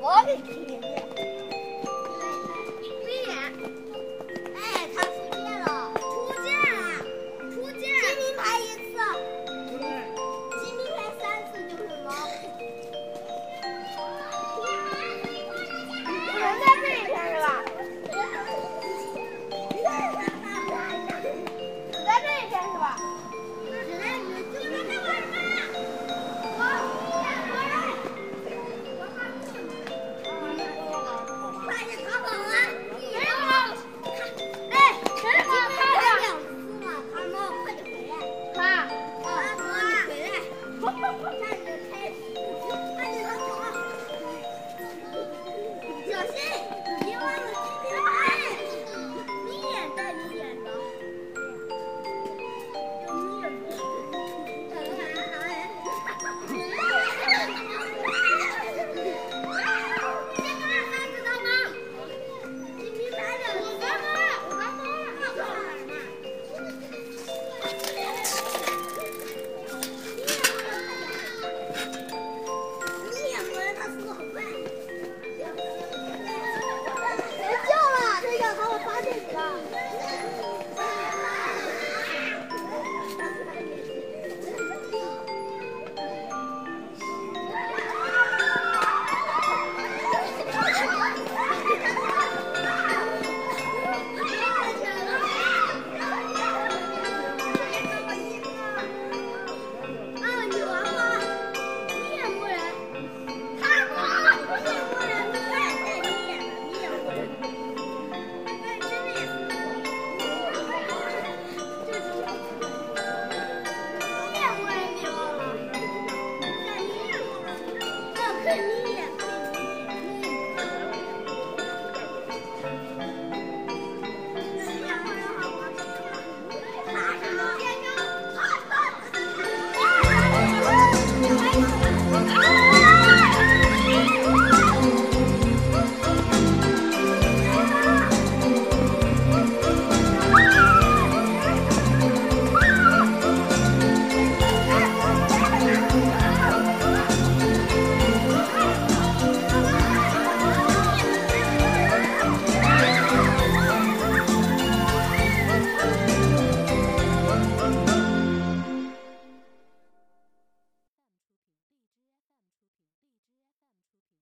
我的天呀，对，威，哎，他出界了，出界了，出界了。okay.